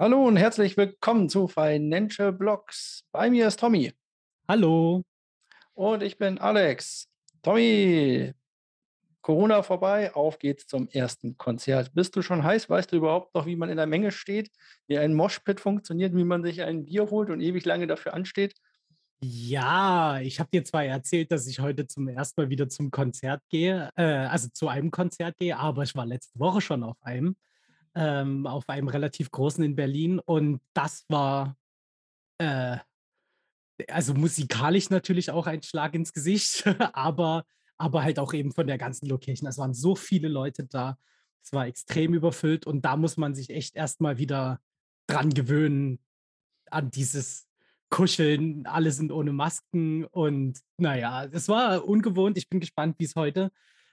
Hallo und herzlich willkommen zu Financial Blocks. Bei mir ist Tommy. Hallo. Und ich bin Alex. Tommy, Corona vorbei, auf geht's zum ersten Konzert. Bist du schon heiß? Weißt du überhaupt noch, wie man in der Menge steht, wie ein Moshpit funktioniert, wie man sich ein Bier holt und ewig lange dafür ansteht? Ja, ich habe dir zwar erzählt, dass ich heute zum ersten Mal wieder zum Konzert gehe, äh, also zu einem Konzert gehe, aber ich war letzte Woche schon auf einem, ähm, auf einem relativ großen in Berlin und das war, äh, also musikalisch natürlich auch ein Schlag ins Gesicht, aber, aber halt auch eben von der ganzen Location. Es waren so viele Leute da, es war extrem überfüllt und da muss man sich echt erstmal wieder dran gewöhnen, an dieses Kuscheln, alle sind ohne Masken und naja, es war ungewohnt. Ich bin gespannt, wie es heute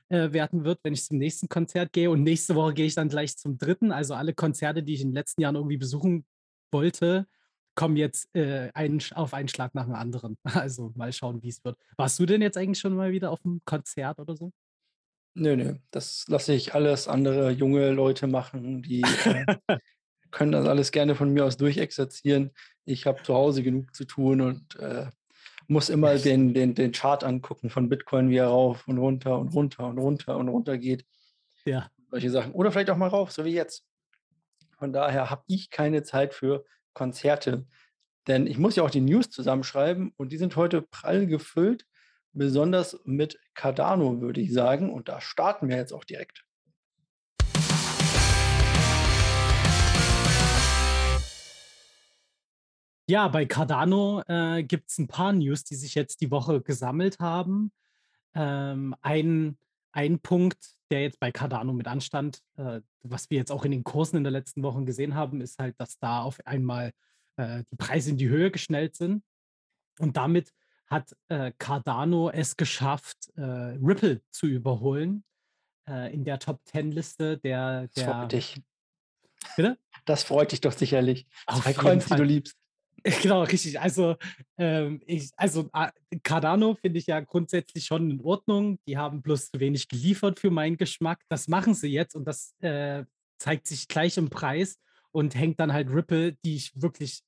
äh, werden wird, wenn ich zum nächsten Konzert gehe. Und nächste Woche gehe ich dann gleich zum dritten. Also alle Konzerte, die ich in den letzten Jahren irgendwie besuchen wollte, kommen jetzt äh, einen, auf einen Schlag nach dem anderen. Also mal schauen, wie es wird. Warst du denn jetzt eigentlich schon mal wieder auf einem Konzert oder so? Nö, nö, das lasse ich alles andere junge Leute machen, die äh, können das alles gerne von mir aus durchexerzieren. Ich habe zu Hause genug zu tun und äh, muss immer den, den, den Chart angucken von Bitcoin, wie er rauf und runter und runter und runter und runter geht. Ja. Solche Sachen. Oder vielleicht auch mal rauf, so wie jetzt. Von daher habe ich keine Zeit für Konzerte. Denn ich muss ja auch die News zusammenschreiben und die sind heute prall gefüllt, besonders mit Cardano, würde ich sagen. Und da starten wir jetzt auch direkt. Ja, bei Cardano äh, gibt es ein paar News, die sich jetzt die Woche gesammelt haben. Ähm, ein, ein Punkt, der jetzt bei Cardano mit anstand, äh, was wir jetzt auch in den Kursen in den letzten Wochen gesehen haben, ist halt, dass da auf einmal äh, die Preise in die Höhe geschnellt sind. Und damit hat äh, Cardano es geschafft, äh, Ripple zu überholen äh, in der Top 10 Liste der. der das freut dich. Bitte? Das freut dich doch sicherlich. Auf Zwei Coins, die du liebst. Genau, richtig. Also, ähm, ich, also äh, Cardano finde ich ja grundsätzlich schon in Ordnung. Die haben bloß zu wenig geliefert für meinen Geschmack. Das machen sie jetzt und das äh, zeigt sich gleich im Preis und hängt dann halt Ripple, die ich wirklich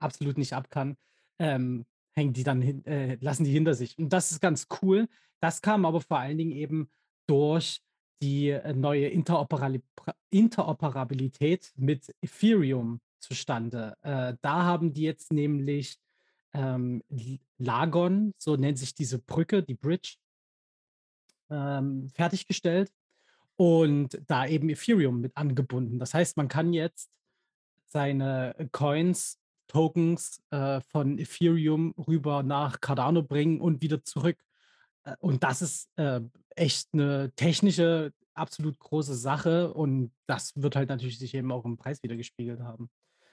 absolut nicht ab kann, ähm, hängen die dann hin, äh, lassen die hinter sich. Und das ist ganz cool. Das kam aber vor allen Dingen eben durch die äh, neue Interoperabilität mit Ethereum zustande. Äh, da haben die jetzt nämlich ähm, Lagon, so nennt sich diese Brücke, die Bridge, ähm, fertiggestellt und da eben Ethereum mit angebunden. Das heißt, man kann jetzt seine Coins, Tokens äh, von Ethereum rüber nach Cardano bringen und wieder zurück. Äh, und das ist äh, echt eine technische, absolut große Sache und das wird halt natürlich sich eben auch im Preis wieder gespiegelt haben.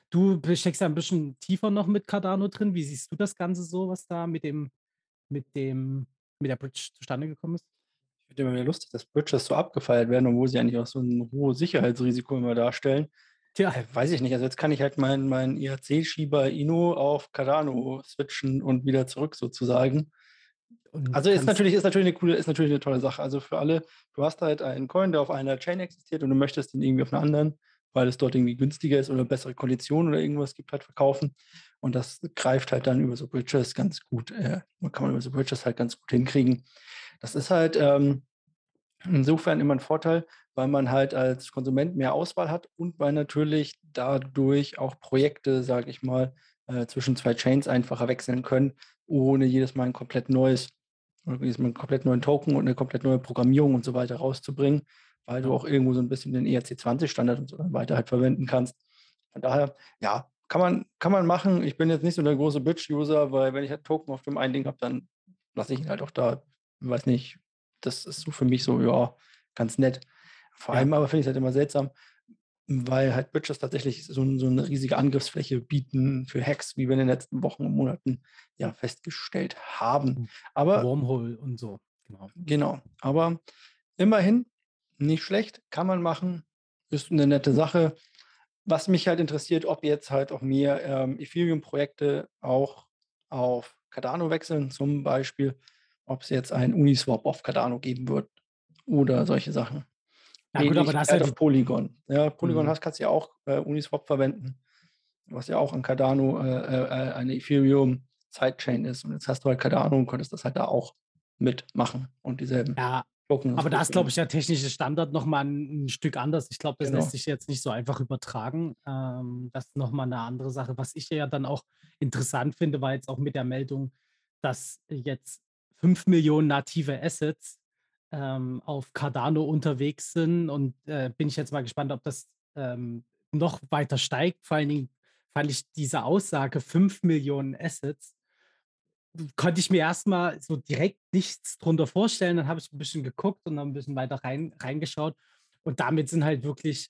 Du steckst ja ein bisschen tiefer noch mit Cardano drin. Wie siehst du das Ganze so, was da mit dem mit dem mit der Bridge zustande gekommen ist? Ich finde immer wieder lustig, dass Bridges so abgefeiert werden, obwohl sie eigentlich auch so ein hohes Sicherheitsrisiko immer darstellen. Tja. Äh, weiß ich nicht. Also jetzt kann ich halt meinen mein IHC-Schieber Ino auf Cardano switchen und wieder zurück sozusagen. Und also ist natürlich, ist natürlich eine coole, ist natürlich eine tolle Sache. Also für alle, du hast halt einen Coin, der auf einer Chain existiert und du möchtest ihn irgendwie auf einer anderen weil es dort irgendwie günstiger ist oder bessere Konditionen oder irgendwas gibt, halt verkaufen. Und das greift halt dann über so Bridges ganz gut, äh, kann man über so Bridges halt ganz gut hinkriegen. Das ist halt ähm, insofern immer ein Vorteil, weil man halt als Konsument mehr Auswahl hat und weil natürlich dadurch auch Projekte, sage ich mal, äh, zwischen zwei Chains einfacher wechseln können, ohne jedes Mal ein komplett neues, jedes Mal einen komplett neuen Token und eine komplett neue Programmierung und so weiter rauszubringen weil du auch irgendwo so ein bisschen den ERC20-Standard und so weiter halt verwenden kannst. Von daher, ja, kann man, kann man machen. Ich bin jetzt nicht so der große Bitch-User, weil wenn ich halt Token auf dem einen Ding habe, dann lasse ich ihn halt auch da. Ich weiß nicht, das ist so für mich so, ja, ganz nett. Vor allem aber finde ich es halt immer seltsam, weil halt Bridges tatsächlich so, so, eine riesige Angriffsfläche bieten für Hacks, wie wir in den letzten Wochen und Monaten ja festgestellt haben. Aber Wormhole und so. Genau. Genau. Aber immerhin nicht schlecht, kann man machen, ist eine nette Sache. Was mich halt interessiert, ob jetzt halt auch mehr ähm, Ethereum-Projekte auch auf Cardano wechseln, zum Beispiel, ob es jetzt einen Uniswap auf Cardano geben wird oder solche Sachen. Ja, gut, aber das ist auf Polygon. Ja, Polygon mhm. hast, kannst du ja auch äh, Uniswap verwenden. was ja auch an Cardano äh, äh, eine Ethereum Sidechain ist. Und jetzt hast du halt Cardano und konntest das halt da auch mitmachen und dieselben ja, Token. Aber da ist, glaube ich, der technische Standard nochmal ein, ein Stück anders. Ich glaube, das genau. lässt sich jetzt nicht so einfach übertragen. Ähm, das ist nochmal eine andere Sache. Was ich ja dann auch interessant finde, war jetzt auch mit der Meldung, dass jetzt 5 Millionen native Assets ähm, auf Cardano unterwegs sind. Und äh, bin ich jetzt mal gespannt, ob das ähm, noch weiter steigt. Vor allen Dingen fand ich diese Aussage 5 Millionen Assets konnte ich mir erstmal so direkt nichts drunter vorstellen. Dann habe ich ein bisschen geguckt und dann ein bisschen weiter rein, reingeschaut. Und damit sind halt wirklich,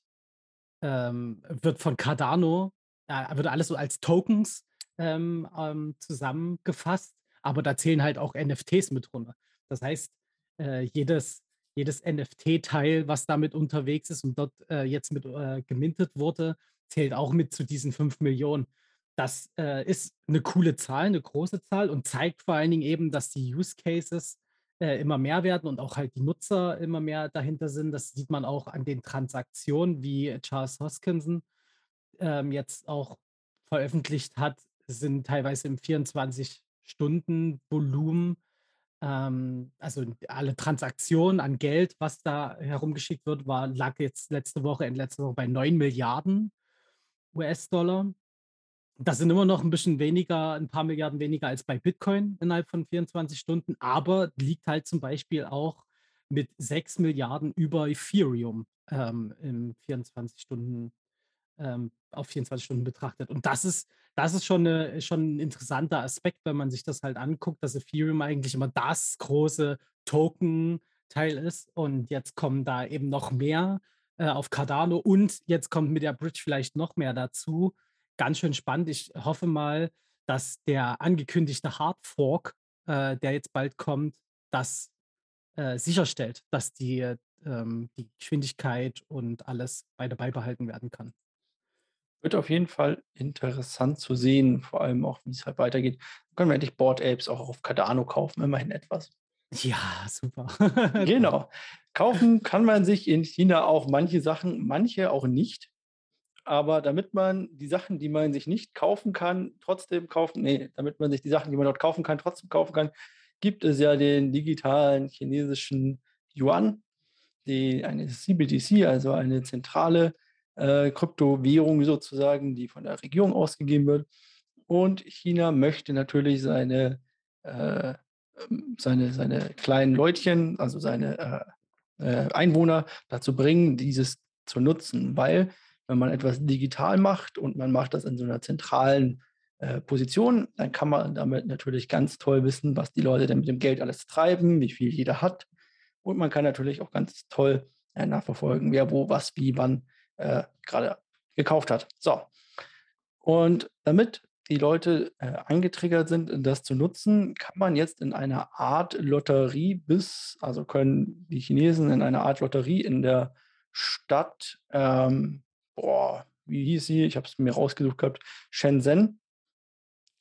ähm, wird von Cardano, äh, wird alles so als Tokens ähm, ähm, zusammengefasst, aber da zählen halt auch NFTs mit drunter. Das heißt, äh, jedes, jedes NFT-Teil, was damit unterwegs ist und dort äh, jetzt mit äh, gemintet wurde, zählt auch mit zu diesen 5 Millionen. Das äh, ist eine coole Zahl, eine große Zahl und zeigt vor allen Dingen eben, dass die Use Cases äh, immer mehr werden und auch halt die Nutzer immer mehr dahinter sind. Das sieht man auch an den Transaktionen, wie Charles Hoskinson ähm, jetzt auch veröffentlicht hat, sind teilweise im 24-Stunden-Volumen, ähm, also alle Transaktionen an Geld, was da herumgeschickt wird, war, lag jetzt letzte Woche, in letzter Woche bei 9 Milliarden US-Dollar. Das sind immer noch ein bisschen weniger, ein paar Milliarden weniger als bei Bitcoin innerhalb von 24 Stunden, aber liegt halt zum Beispiel auch mit 6 Milliarden über Ethereum ähm, im 24 Stunden, ähm, auf 24 Stunden betrachtet. Und das ist, das ist schon, eine, schon ein interessanter Aspekt, wenn man sich das halt anguckt, dass Ethereum eigentlich immer das große Token-Teil ist. Und jetzt kommen da eben noch mehr äh, auf Cardano und jetzt kommt mit der Bridge vielleicht noch mehr dazu ganz schön spannend. Ich hoffe mal, dass der angekündigte Hard Fork, äh, der jetzt bald kommt, das äh, sicherstellt, dass die, ähm, die Geschwindigkeit und alles weiter beibehalten werden kann. Wird auf jeden Fall interessant zu sehen, vor allem auch, wie es halt weitergeht. können wir endlich Board Apes auch auf Cardano kaufen, immerhin etwas. Ja, super. genau. Kaufen kann man sich in China auch manche Sachen, manche auch nicht aber damit man die Sachen, die man sich nicht kaufen kann, trotzdem kaufen, nee, damit man sich die Sachen, die man dort kaufen kann, trotzdem kaufen kann, gibt es ja den digitalen chinesischen Yuan, die, eine CBDC, also eine zentrale äh, Kryptowährung sozusagen, die von der Regierung ausgegeben wird. Und China möchte natürlich seine, äh, ähm, seine, seine kleinen Leutchen, also seine äh, äh, Einwohner dazu bringen, dieses zu nutzen, weil wenn man etwas digital macht und man macht das in so einer zentralen äh, Position, dann kann man damit natürlich ganz toll wissen, was die Leute denn mit dem Geld alles treiben, wie viel jeder hat. Und man kann natürlich auch ganz toll äh, nachverfolgen, wer wo, was, wie, wann äh, gerade gekauft hat. So. Und damit die Leute äh, angetriggert sind, das zu nutzen, kann man jetzt in einer Art Lotterie bis, also können die Chinesen in einer Art Lotterie in der Stadt ähm, boah, wie hieß sie? Ich habe es mir rausgesucht gehabt. Shenzhen.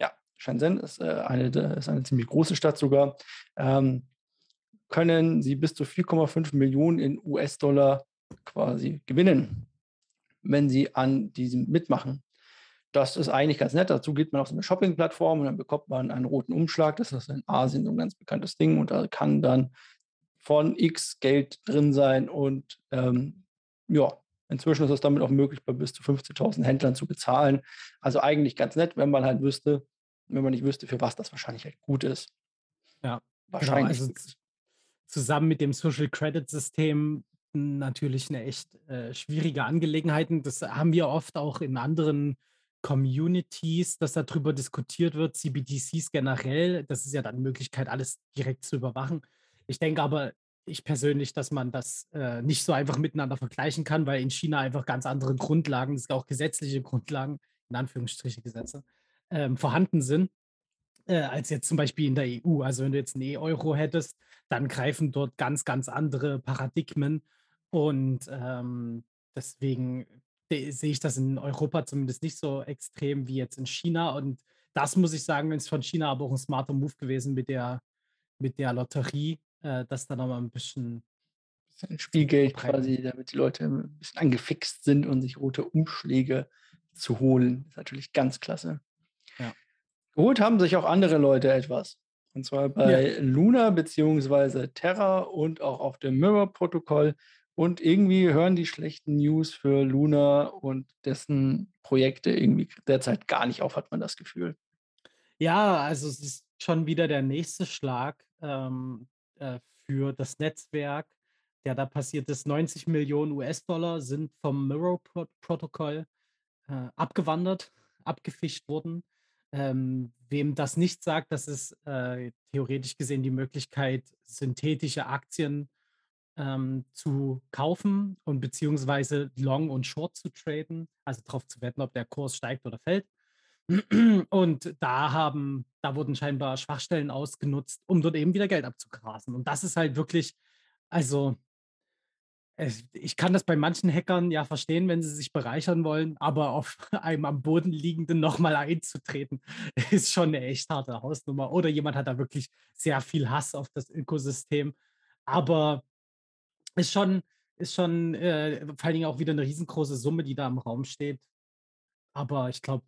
Ja, Shenzhen ist, äh, eine, ist eine ziemlich große Stadt sogar. Ähm, können sie bis zu 4,5 Millionen in US-Dollar quasi gewinnen, wenn sie an diesem mitmachen. Das ist eigentlich ganz nett. Dazu geht man auf so eine Shopping-Plattform und dann bekommt man einen roten Umschlag. Das ist in Asien so ein ganz bekanntes Ding und da kann dann von X Geld drin sein und ähm, ja, Inzwischen ist es damit auch möglich, bei bis zu 15.000 Händlern zu bezahlen. Also eigentlich ganz nett, wenn man halt wüsste, wenn man nicht wüsste, für was das wahrscheinlich halt gut ist. Ja, wahrscheinlich. Genau, also zusammen mit dem Social Credit System natürlich eine echt äh, schwierige Angelegenheit. Das haben wir oft auch in anderen Communities, dass darüber diskutiert wird, CBDCs generell. Das ist ja dann Möglichkeit, alles direkt zu überwachen. Ich denke aber, ich persönlich, dass man das äh, nicht so einfach miteinander vergleichen kann, weil in China einfach ganz andere Grundlagen, es auch gesetzliche Grundlagen, in Anführungsstriche Gesetze, ähm, vorhanden sind, äh, als jetzt zum Beispiel in der EU. Also wenn du jetzt einen E-Euro hättest, dann greifen dort ganz, ganz andere Paradigmen. Und ähm, deswegen sehe ich das in Europa zumindest nicht so extrem wie jetzt in China. Und das muss ich sagen, ist von China aber auch ein smarter Move gewesen mit der, mit der Lotterie, äh, dass da nochmal ein bisschen Spielgeld quasi, damit die Leute ein bisschen angefixt sind und sich rote Umschläge zu holen. Ist natürlich ganz klasse. Ja. Geholt haben sich auch andere Leute etwas. Und zwar bei ja. Luna bzw. Terra und auch auf dem Mirror-Protokoll. Und irgendwie hören die schlechten News für Luna und dessen Projekte irgendwie derzeit gar nicht auf, hat man das Gefühl. Ja, also es ist schon wieder der nächste Schlag ähm, äh, für das Netzwerk, der da passiert ist. 90 Millionen US-Dollar sind vom Mirror-Protokoll äh, abgewandert, abgefischt worden. Ähm, wem das nicht sagt, das ist äh, theoretisch gesehen die Möglichkeit, synthetische Aktien ähm, zu kaufen und beziehungsweise Long und Short zu traden, also darauf zu wetten, ob der Kurs steigt oder fällt. Und da haben, da wurden scheinbar Schwachstellen ausgenutzt, um dort eben wieder Geld abzugrasen. Und das ist halt wirklich, also ich kann das bei manchen Hackern ja verstehen, wenn sie sich bereichern wollen, aber auf einem am Boden liegenden nochmal einzutreten, ist schon eine echt harte Hausnummer. Oder jemand hat da wirklich sehr viel Hass auf das Ökosystem. Aber ist schon, ist schon äh, vor allen Dingen auch wieder eine riesengroße Summe, die da im Raum steht. Aber ich glaube,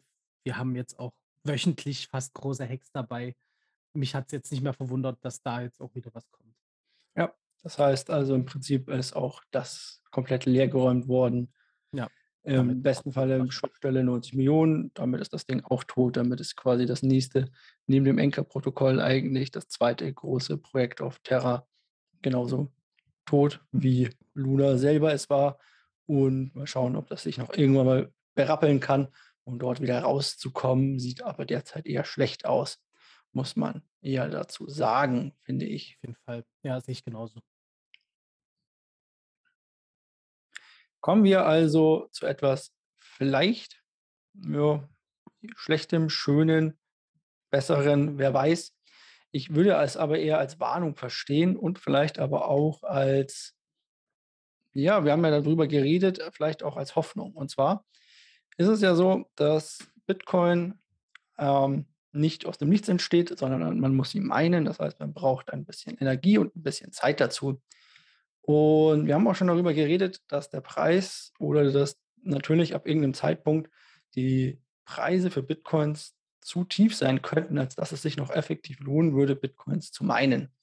wir haben jetzt auch wöchentlich fast große Hacks dabei. Mich hat es jetzt nicht mehr verwundert, dass da jetzt auch wieder was kommt. Ja, das heißt also im Prinzip ist auch das komplett leergeräumt worden. Ja. Im besten Falle Schwachstelle 90 Millionen, damit ist das Ding auch tot. Damit ist quasi das nächste, neben dem Enker-Protokoll eigentlich das zweite große Projekt auf Terra genauso tot wie Luna selber es war. Und mal schauen, ob das sich noch irgendwann mal berappeln kann, um dort wieder rauszukommen. Sieht aber derzeit eher schlecht aus, muss man eher dazu sagen, finde ich. Auf jeden Fall. Ja, sehe ich genauso. Kommen wir also zu etwas vielleicht ja, schlechtem, schönen, besseren, wer weiß. Ich würde es aber eher als Warnung verstehen und vielleicht aber auch als, ja, wir haben ja darüber geredet, vielleicht auch als Hoffnung. Und zwar ist es ja so, dass Bitcoin ähm, nicht aus dem Nichts entsteht, sondern man muss ihn meinen. Das heißt, man braucht ein bisschen Energie und ein bisschen Zeit dazu. Und wir haben auch schon darüber geredet, dass der Preis oder dass natürlich ab irgendeinem Zeitpunkt die Preise für Bitcoins zu tief sein könnten, als dass es sich noch effektiv lohnen würde, Bitcoins zu meinen.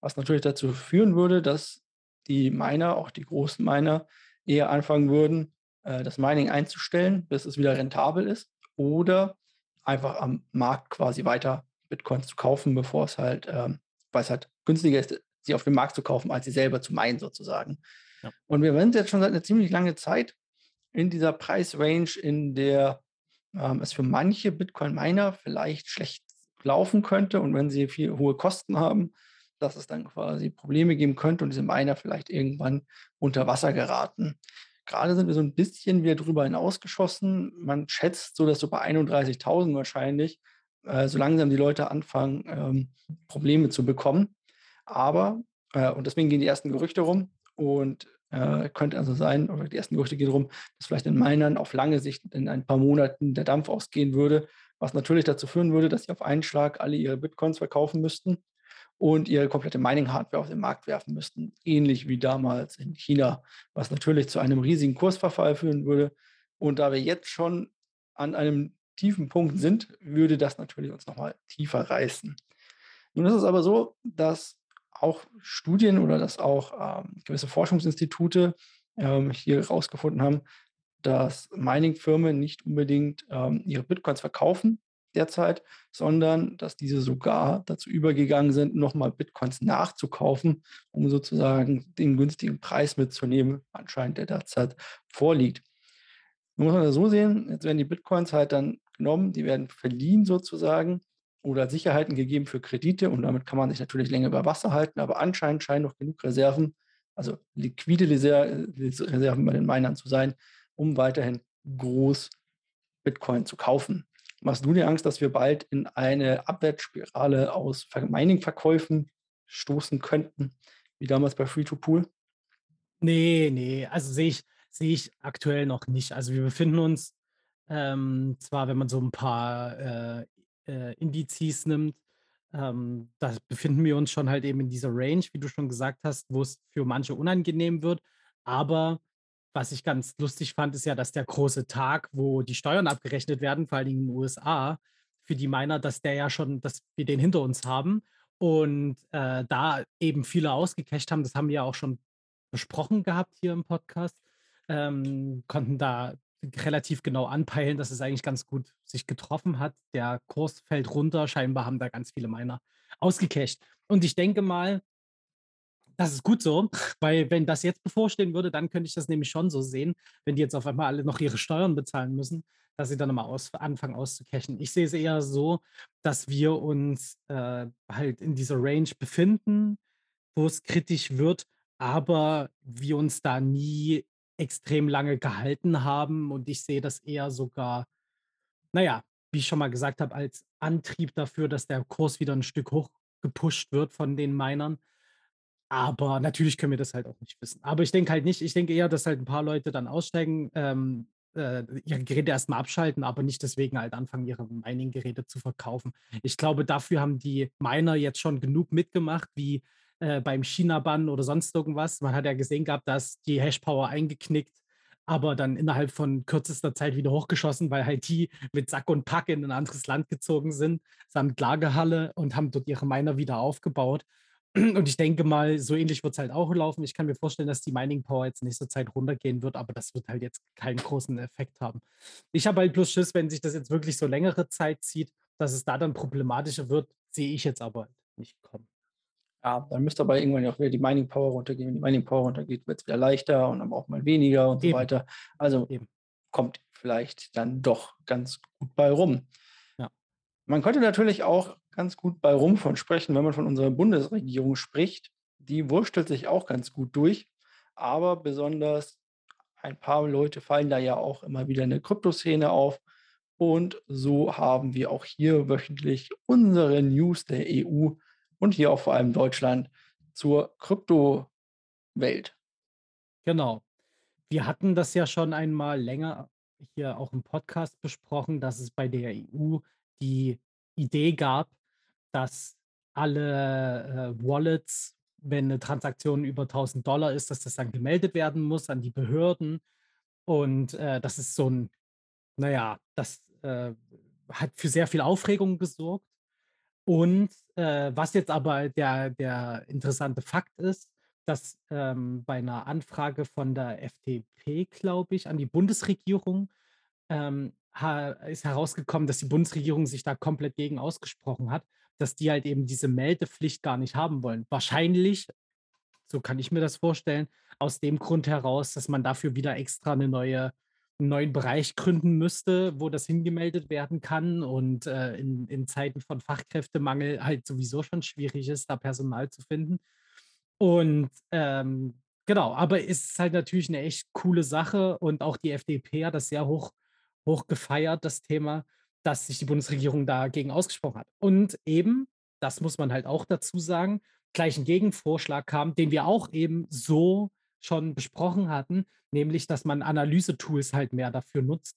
Was natürlich dazu führen würde, dass die Miner, auch die großen Miner, eher anfangen würden, äh, das Mining einzustellen, bis es wieder rentabel ist, oder einfach am Markt quasi weiter Bitcoins zu kaufen, bevor es halt, ähm, weil es halt günstiger ist, sie auf dem Markt zu kaufen, als sie selber zu meinen sozusagen. Ja. Und wir sind jetzt schon seit einer ziemlich langen Zeit in dieser Preisrange, in der ähm, es für manche Bitcoin-Miner vielleicht schlecht laufen könnte und wenn sie viel hohe Kosten haben, dass es dann quasi Probleme geben könnte und diese Miner vielleicht irgendwann unter Wasser geraten. Gerade sind wir so ein bisschen wieder drüber hinausgeschossen. Man schätzt so, dass so bei 31.000 wahrscheinlich äh, so langsam die Leute anfangen, ähm, Probleme zu bekommen. Aber, äh, und deswegen gehen die ersten Gerüchte rum und äh, könnte also sein, oder die ersten Gerüchte gehen darum, dass vielleicht in Minern auf lange Sicht in ein paar Monaten der Dampf ausgehen würde, was natürlich dazu führen würde, dass sie auf einen Schlag alle ihre Bitcoins verkaufen müssten und ihre komplette Mining-Hardware auf den Markt werfen müssten, ähnlich wie damals in China, was natürlich zu einem riesigen Kursverfall führen würde. Und da wir jetzt schon an einem tiefen Punkt sind, würde das natürlich uns nochmal tiefer reißen. Nun ist es aber so, dass auch Studien oder dass auch ähm, gewisse Forschungsinstitute ähm, hier herausgefunden haben, dass Mining-Firmen nicht unbedingt ähm, ihre Bitcoins verkaufen derzeit, sondern dass diese sogar dazu übergegangen sind, nochmal Bitcoins nachzukaufen, um sozusagen den günstigen Preis mitzunehmen, anscheinend der derzeit vorliegt. Nun muss man das so sehen, jetzt werden die Bitcoins halt dann genommen, die werden verliehen sozusagen oder Sicherheiten gegeben für Kredite und damit kann man sich natürlich länger über Wasser halten, aber anscheinend scheinen noch genug Reserven, also liquide Reserven bei den Minern zu sein, um weiterhin groß Bitcoin zu kaufen. Machst du dir Angst, dass wir bald in eine Abwärtsspirale aus Mining-Verkäufen stoßen könnten, wie damals bei Free-to-Pool? Nee, nee, also sehe ich, sehe ich aktuell noch nicht. Also wir befinden uns ähm, zwar, wenn man so ein paar äh, äh, Indizes nimmt, ähm, da befinden wir uns schon halt eben in dieser Range, wie du schon gesagt hast, wo es für manche unangenehm wird. Aber was ich ganz lustig fand, ist ja, dass der große Tag, wo die Steuern abgerechnet werden, vor allen Dingen in den USA, für die Miner, dass der ja schon, dass wir den hinter uns haben und äh, da eben viele ausgecasht haben. Das haben wir ja auch schon besprochen gehabt hier im Podcast. Ähm, konnten da relativ genau anpeilen, dass es eigentlich ganz gut sich getroffen hat. Der Kurs fällt runter. Scheinbar haben da ganz viele Miner ausgecasht. Und ich denke mal, das ist gut so, weil wenn das jetzt bevorstehen würde, dann könnte ich das nämlich schon so sehen, wenn die jetzt auf einmal alle noch ihre Steuern bezahlen müssen, dass sie dann mal aus, anfangen auszucachen. Ich sehe es eher so, dass wir uns äh, halt in dieser Range befinden, wo es kritisch wird, aber wir uns da nie extrem lange gehalten haben und ich sehe das eher sogar, naja, wie ich schon mal gesagt habe, als Antrieb dafür, dass der Kurs wieder ein Stück hoch gepusht wird von den Minern. Aber natürlich können wir das halt auch nicht wissen. Aber ich denke halt nicht, ich denke eher, dass halt ein paar Leute dann aussteigen, ähm, äh, ihre Geräte erstmal abschalten, aber nicht deswegen halt anfangen, ihre Mining-Geräte zu verkaufen. Ich glaube, dafür haben die Miner jetzt schon genug mitgemacht, wie äh, beim China-Bann oder sonst irgendwas. Man hat ja gesehen gehabt, dass die Hashpower eingeknickt, aber dann innerhalb von kürzester Zeit wieder hochgeschossen, weil halt die mit Sack und Pack in ein anderes Land gezogen sind, samt Lagerhalle und haben dort ihre Miner wieder aufgebaut. Und ich denke mal, so ähnlich wird es halt auch laufen. Ich kann mir vorstellen, dass die Mining Power jetzt nächste Zeit runtergehen wird, aber das wird halt jetzt keinen großen Effekt haben. Ich habe halt bloß Schiss, wenn sich das jetzt wirklich so längere Zeit zieht, dass es da dann problematischer wird, sehe ich jetzt aber nicht kommen. Ja, dann müsste aber irgendwann auch wieder die Mining Power runtergehen. Wenn die Mining Power runtergeht, wird es wieder leichter und dann braucht man weniger und Eben. so weiter. Also Eben. kommt vielleicht dann doch ganz gut bei rum. Man könnte natürlich auch ganz gut bei rum von sprechen, wenn man von unserer Bundesregierung spricht. Die wurstelt sich auch ganz gut durch, aber besonders ein paar Leute fallen da ja auch immer wieder in der Kryptoszene auf. Und so haben wir auch hier wöchentlich unsere News der EU und hier auch vor allem Deutschland zur Kryptowelt. Genau. Wir hatten das ja schon einmal länger hier auch im Podcast besprochen, dass es bei der EU die Idee gab, dass alle äh, Wallets, wenn eine Transaktion über 1000 Dollar ist, dass das dann gemeldet werden muss an die Behörden. Und äh, das ist so ein, naja, das äh, hat für sehr viel Aufregung gesorgt. Und äh, was jetzt aber der, der interessante Fakt ist, dass ähm, bei einer Anfrage von der FDP, glaube ich, an die Bundesregierung ähm, ist herausgekommen, dass die Bundesregierung sich da komplett gegen ausgesprochen hat, dass die halt eben diese Meldepflicht gar nicht haben wollen. Wahrscheinlich, so kann ich mir das vorstellen, aus dem Grund heraus, dass man dafür wieder extra eine neue einen neuen Bereich gründen müsste, wo das hingemeldet werden kann und äh, in, in Zeiten von Fachkräftemangel halt sowieso schon schwierig ist, da Personal zu finden. Und ähm, genau, aber es ist halt natürlich eine echt coole Sache und auch die FDP hat das sehr hoch, hoch gefeiert, das Thema, dass sich die Bundesregierung dagegen ausgesprochen hat. Und eben, das muss man halt auch dazu sagen, gleich ein Gegenvorschlag kam, den wir auch eben so schon besprochen hatten, nämlich dass man Analyse-Tools halt mehr dafür nutzt,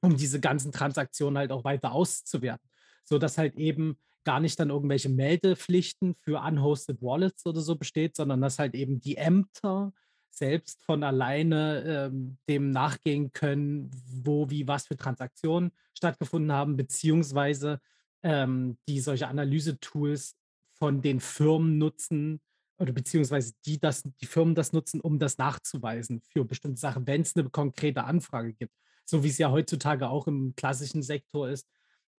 um diese ganzen Transaktionen halt auch weiter auszuwerten, sodass halt eben gar nicht dann irgendwelche Meldepflichten für unhosted Wallets oder so besteht, sondern dass halt eben die Ämter selbst von alleine ähm, dem nachgehen können, wo, wie, was für Transaktionen stattgefunden haben, beziehungsweise ähm, die solche Analyse-Tools von den Firmen nutzen, oder beziehungsweise die, das, die Firmen das nutzen, um das nachzuweisen für bestimmte Sachen, wenn es eine konkrete Anfrage gibt. So wie es ja heutzutage auch im klassischen Sektor ist.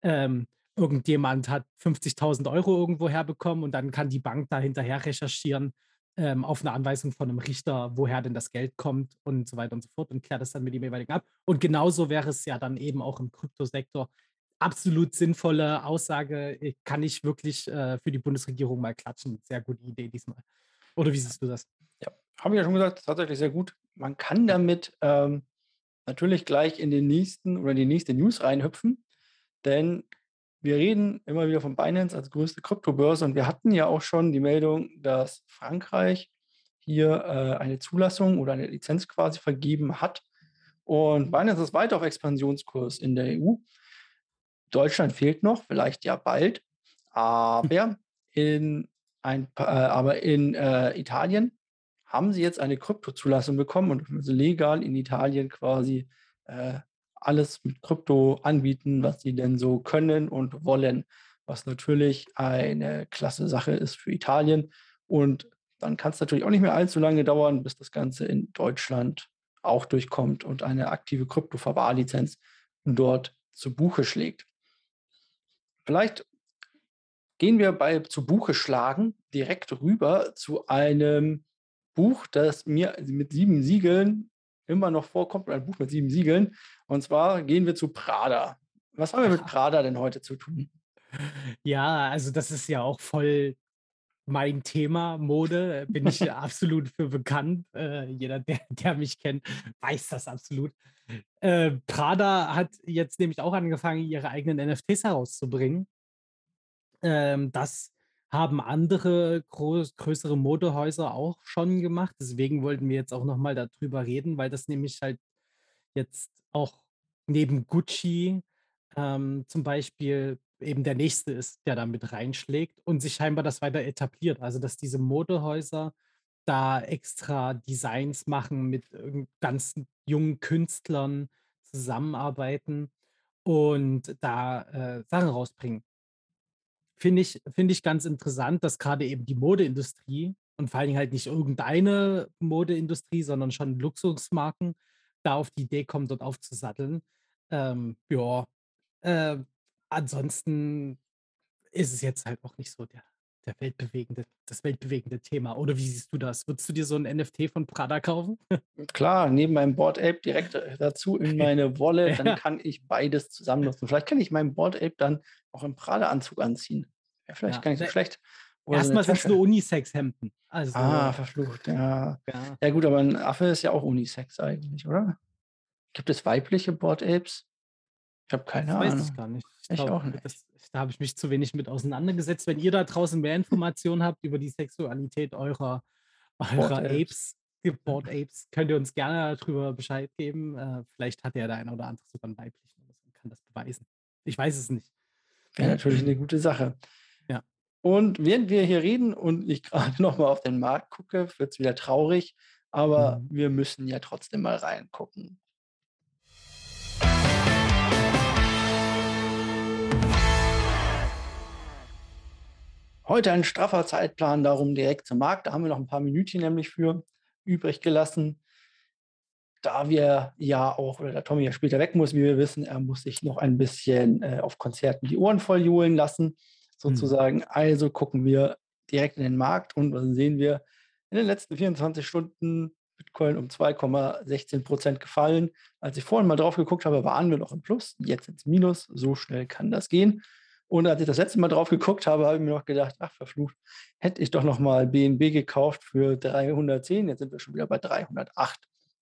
Ähm, irgendjemand hat 50.000 Euro irgendwo herbekommen und dann kann die Bank da hinterher recherchieren ähm, auf eine Anweisung von einem Richter, woher denn das Geld kommt und so weiter und so fort und klärt das dann mit dem jeweiligen ab. Und genauso wäre es ja dann eben auch im Kryptosektor absolut sinnvolle Aussage. Kann ich wirklich äh, für die Bundesregierung mal klatschen. Sehr gute Idee diesmal. Oder wie siehst du das? Ja, habe ich ja schon gesagt, tatsächlich sehr gut. Man kann damit ähm, natürlich gleich in den nächsten oder die nächste News reinhüpfen, denn wir reden immer wieder von Binance als größte Kryptobörse und wir hatten ja auch schon die Meldung, dass Frankreich hier äh, eine Zulassung oder eine Lizenz quasi vergeben hat. Und Binance ist weiter auf Expansionskurs in der EU. Deutschland fehlt noch, vielleicht ja bald, aber in, ein, äh, aber in äh, Italien haben sie jetzt eine Kryptozulassung bekommen und legal in Italien quasi äh, alles mit Krypto anbieten, was sie denn so können und wollen, was natürlich eine klasse Sache ist für Italien. Und dann kann es natürlich auch nicht mehr allzu lange dauern, bis das Ganze in Deutschland auch durchkommt und eine aktive Krypto-Verwahrlizenz dort zu Buche schlägt. Vielleicht gehen wir bei zu Buche schlagen direkt rüber zu einem Buch, das mir mit sieben Siegeln immer noch vorkommt, ein Buch mit sieben Siegeln. Und zwar gehen wir zu Prada. Was haben wir mit Prada denn heute zu tun? Ja, also das ist ja auch voll mein Thema Mode. Bin ich absolut für bekannt. Äh, jeder, der, der mich kennt, weiß das absolut. Äh, Prada hat jetzt nämlich auch angefangen, ihre eigenen NFTs herauszubringen. Ähm, das haben andere groß, größere Modehäuser auch schon gemacht. Deswegen wollten wir jetzt auch nochmal darüber reden, weil das nämlich halt jetzt auch neben Gucci ähm, zum Beispiel eben der nächste ist, der da mit reinschlägt und sich scheinbar das weiter etabliert. Also dass diese Modehäuser da extra Designs machen, mit ganzen jungen Künstlern zusammenarbeiten und da äh, Sachen rausbringen finde ich, find ich ganz interessant, dass gerade eben die Modeindustrie und vor allen Dingen halt nicht irgendeine Modeindustrie, sondern schon Luxusmarken da auf die Idee kommen, dort aufzusatteln. Ähm, ja, äh, ansonsten ist es jetzt halt auch nicht so der, der weltbewegende, das weltbewegende Thema. Oder wie siehst du das? Würdest du dir so ein NFT von Prada kaufen? Klar, neben meinem Board Ape direkt äh, dazu in meine Wolle, dann kann ich beides zusammen nutzen. Vielleicht kann ich meinen Board Ape dann auch im Prada-Anzug anziehen. Ja, vielleicht ja. gar nicht so schlecht. Oder Erstmal so sind es nur Unisex-Hemden. Also, ah, verflucht, ja. ja. Ja, gut, aber ein Affe ist ja auch Unisex eigentlich, oder? Gibt es weibliche Board Apes? Ich habe keine das Ahnung. Weiß ich gar nicht. Ich, ich glaub, auch nicht. Das, da habe ich mich zu wenig mit auseinandergesetzt. Wenn ihr da draußen mehr Informationen habt über die Sexualität eurer, eurer Apes, Board Apes, könnt ihr uns gerne darüber Bescheid geben. Äh, vielleicht hat ja der eine oder andere sogar einen weiblichen und kann das beweisen. Ich weiß es nicht. Wäre natürlich eine gute Sache. Ja. Und während wir hier reden und ich gerade nochmal auf den Markt gucke, wird es wieder traurig. Aber mhm. wir müssen ja trotzdem mal reingucken. Heute ein straffer Zeitplan, darum direkt zum Markt. Da haben wir noch ein paar Minütchen nämlich für übrig gelassen. Da wir ja auch, oder der Tommy ja später weg muss, wie wir wissen, er muss sich noch ein bisschen äh, auf Konzerten die Ohren voll johlen lassen, hm. sozusagen. Mhm. Also gucken wir direkt in den Markt und was sehen wir? In den letzten 24 Stunden Bitcoin um 2,16 Prozent gefallen. Als ich vorhin mal drauf geguckt habe, waren wir noch im Plus, jetzt ins Minus. So schnell kann das gehen. Und als ich das letzte Mal drauf geguckt habe, habe ich mir noch gedacht, ach verflucht, hätte ich doch noch mal BNB gekauft für 310. Jetzt sind wir schon wieder bei 308.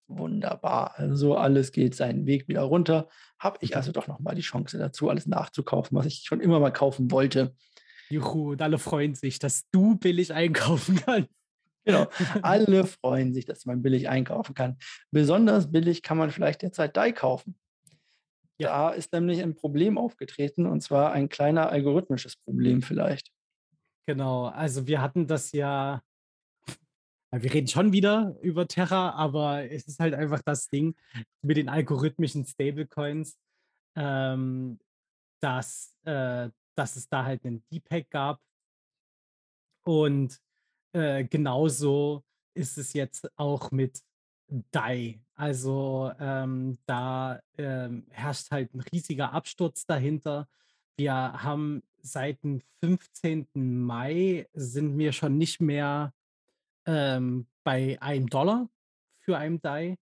Wunderbar. Also alles geht seinen Weg wieder runter. Habe ich also doch noch mal die Chance dazu, alles nachzukaufen, was ich schon immer mal kaufen wollte. Juhu, und alle freuen sich, dass du billig einkaufen kannst. Genau. Alle freuen sich, dass man billig einkaufen kann. Besonders billig kann man vielleicht derzeit DAI kaufen. Da ist nämlich ein Problem aufgetreten und zwar ein kleiner algorithmisches Problem vielleicht. Genau, also wir hatten das ja, wir reden schon wieder über Terra, aber es ist halt einfach das Ding mit den algorithmischen Stablecoins, ähm, dass, äh, dass es da halt einen Deepak gab und äh, genauso ist es jetzt auch mit DAI. Also ähm, da ähm, herrscht halt ein riesiger Absturz dahinter. Wir haben seit dem 15. Mai sind wir schon nicht mehr ähm, bei einem Dollar für einen DAI.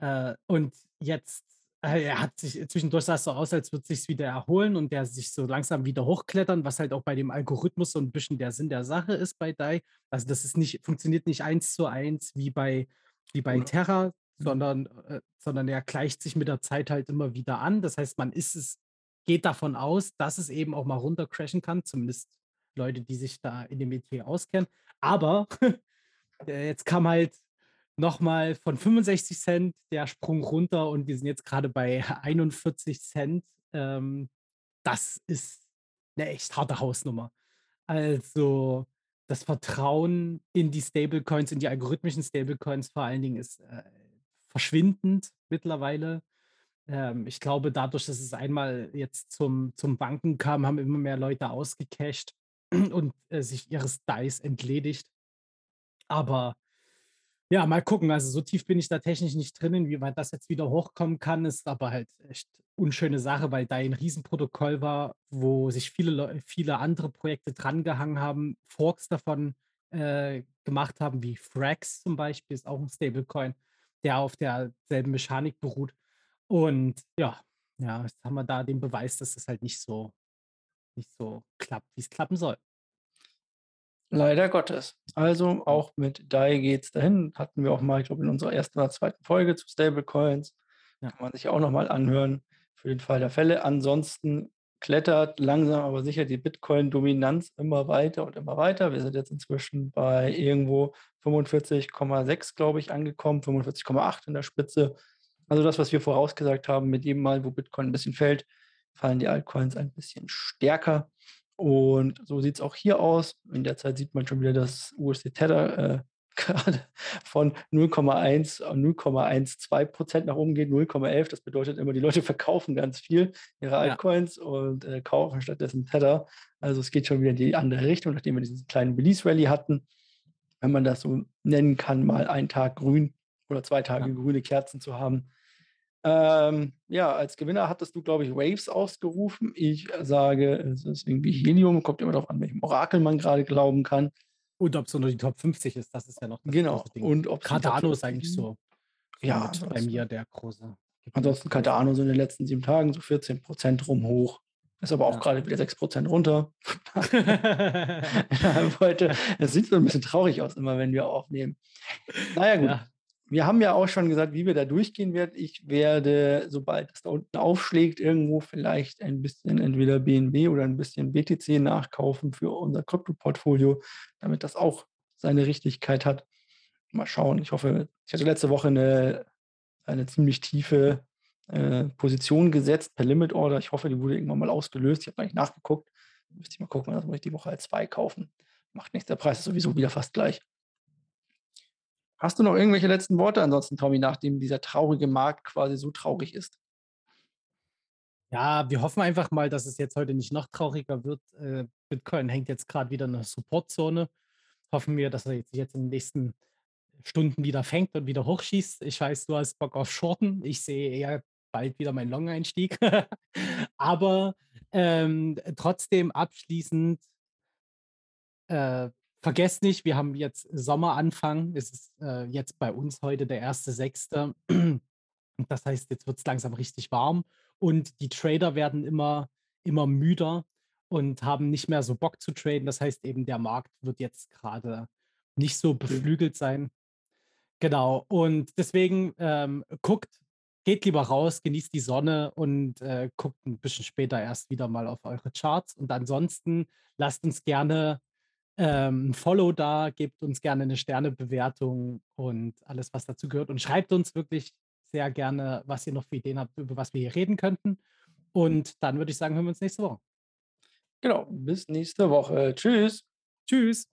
Äh, und jetzt, äh, hat sich zwischendurch sah es so aus, als würde sich wieder erholen und der sich so langsam wieder hochklettern, was halt auch bei dem Algorithmus so ein bisschen der Sinn der Sache ist bei DAI. Also das ist nicht, funktioniert nicht eins zu eins wie bei wie bei Terra, mhm. sondern, äh, sondern er gleicht sich mit der Zeit halt immer wieder an. Das heißt, man ist es, geht davon aus, dass es eben auch mal runtercrashen kann, zumindest Leute, die sich da in dem Metier auskennen. Aber äh, jetzt kam halt nochmal von 65 Cent der Sprung runter und wir sind jetzt gerade bei 41 Cent. Ähm, das ist eine echt harte Hausnummer. Also das Vertrauen in die Stablecoins, in die algorithmischen Stablecoins vor allen Dingen ist äh, verschwindend mittlerweile. Ähm, ich glaube, dadurch, dass es einmal jetzt zum, zum Banken kam, haben immer mehr Leute ausgecasht und äh, sich ihres DICE entledigt. Aber ja, mal gucken. Also so tief bin ich da technisch nicht drin, inwieweit das jetzt wieder hochkommen kann, ist aber halt echt unschöne Sache, weil da ein Riesenprotokoll war, wo sich viele, viele andere Projekte drangehangen haben, Forks davon äh, gemacht haben, wie Frax zum Beispiel, ist auch ein Stablecoin, der auf derselben Mechanik beruht. Und ja, ja, jetzt haben wir da den Beweis, dass das halt nicht so, nicht so klappt, wie es klappen soll. Leider Gottes. Also auch mit DAI geht es dahin. Hatten wir auch mal, ich glaube, in unserer ersten oder zweiten Folge zu Stablecoins. Ja. Kann man sich auch nochmal anhören für den Fall der Fälle. Ansonsten klettert langsam aber sicher die Bitcoin-Dominanz immer weiter und immer weiter. Wir sind jetzt inzwischen bei irgendwo 45,6, glaube ich, angekommen, 45,8 in der Spitze. Also das, was wir vorausgesagt haben, mit jedem Mal, wo Bitcoin ein bisschen fällt, fallen die Altcoins ein bisschen stärker. Und so sieht es auch hier aus. In der Zeit sieht man schon wieder, dass USD Tether äh, gerade von 0,1 auf 0,12 Prozent nach oben geht, 0,11. Das bedeutet immer, die Leute verkaufen ganz viel ihre Altcoins ja. und äh, kaufen stattdessen Tether. Also es geht schon wieder in die andere Richtung, nachdem wir diesen kleinen Release-Rally hatten. Wenn man das so nennen kann, mal einen Tag grün oder zwei Tage ja. grüne Kerzen zu haben, ähm, ja, als Gewinner hattest du, glaube ich, Waves ausgerufen. Ich sage, es ist irgendwie Helium, kommt immer darauf an, welchem Orakel man gerade glauben kann. Und ob es nur die Top 50 ist, das ist ja noch das Genau. Ding. Und ob Cardano ist eigentlich so ja, bei mir der große. Ansonsten Cardano so in den letzten sieben Tagen so 14 Prozent rum hoch. Ist aber auch ja. gerade wieder 6 Prozent runter. heute, es sieht so ein bisschen traurig aus, immer wenn wir aufnehmen. Naja, gut. Ja wir haben ja auch schon gesagt, wie wir da durchgehen werden. Ich werde, sobald es da unten aufschlägt, irgendwo vielleicht ein bisschen entweder BNB oder ein bisschen BTC nachkaufen für unser Krypto-Portfolio, damit das auch seine Richtigkeit hat. Mal schauen. Ich hoffe, ich hatte letzte Woche eine, eine ziemlich tiefe äh, Position gesetzt per Limit Order. Ich hoffe, die wurde irgendwann mal ausgelöst. Ich habe eigentlich nachgeguckt. Müsste ich mal gucken, das muss ich die Woche als zwei kaufen. Macht nichts, der Preis ist sowieso wieder fast gleich. Hast du noch irgendwelche letzten Worte ansonsten, Tommy, nachdem dieser traurige Markt quasi so traurig ist? Ja, wir hoffen einfach mal, dass es jetzt heute nicht noch trauriger wird. Äh, Bitcoin hängt jetzt gerade wieder in der Supportzone. Hoffen wir, dass er jetzt, jetzt in den nächsten Stunden wieder fängt und wieder hochschießt. Ich weiß, du hast Bock auf Shorten. Ich sehe eher bald wieder meinen Long-Einstieg. Aber ähm, trotzdem abschließend äh, vergesst nicht, wir haben jetzt Sommeranfang. Es ist äh, jetzt bei uns heute der erste Sechste. Das heißt, jetzt wird es langsam richtig warm und die Trader werden immer, immer müder und haben nicht mehr so Bock zu traden. Das heißt eben, der Markt wird jetzt gerade nicht so beflügelt sein. Genau. Und deswegen ähm, guckt, geht lieber raus, genießt die Sonne und äh, guckt ein bisschen später erst wieder mal auf eure Charts. Und ansonsten lasst uns gerne ähm, ein Follow da, gebt uns gerne eine Sternebewertung und alles, was dazu gehört. Und schreibt uns wirklich sehr gerne, was ihr noch für Ideen habt, über was wir hier reden könnten. Und dann würde ich sagen, hören wir uns nächste Woche. Genau, bis nächste Woche. Tschüss. Tschüss.